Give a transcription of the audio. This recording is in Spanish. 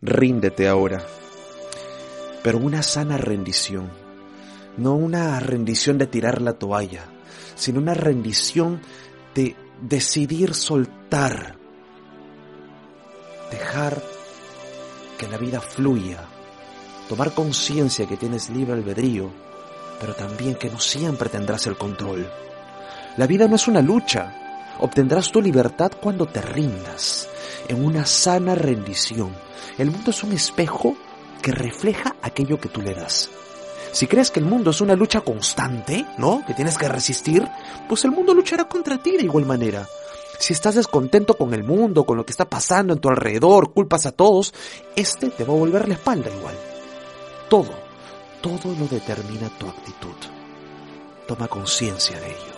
Ríndete ahora pero una sana rendición. No una rendición de tirar la toalla, sino una rendición de decidir soltar, dejar que la vida fluya, tomar conciencia que tienes libre albedrío, pero también que no siempre tendrás el control. La vida no es una lucha, obtendrás tu libertad cuando te rindas, en una sana rendición. El mundo es un espejo que refleja aquello que tú le das. Si crees que el mundo es una lucha constante, ¿no? Que tienes que resistir, pues el mundo luchará contra ti de igual manera. Si estás descontento con el mundo, con lo que está pasando en tu alrededor, culpas a todos, este te va a volver la espalda igual. Todo, todo lo determina tu actitud. Toma conciencia de ello.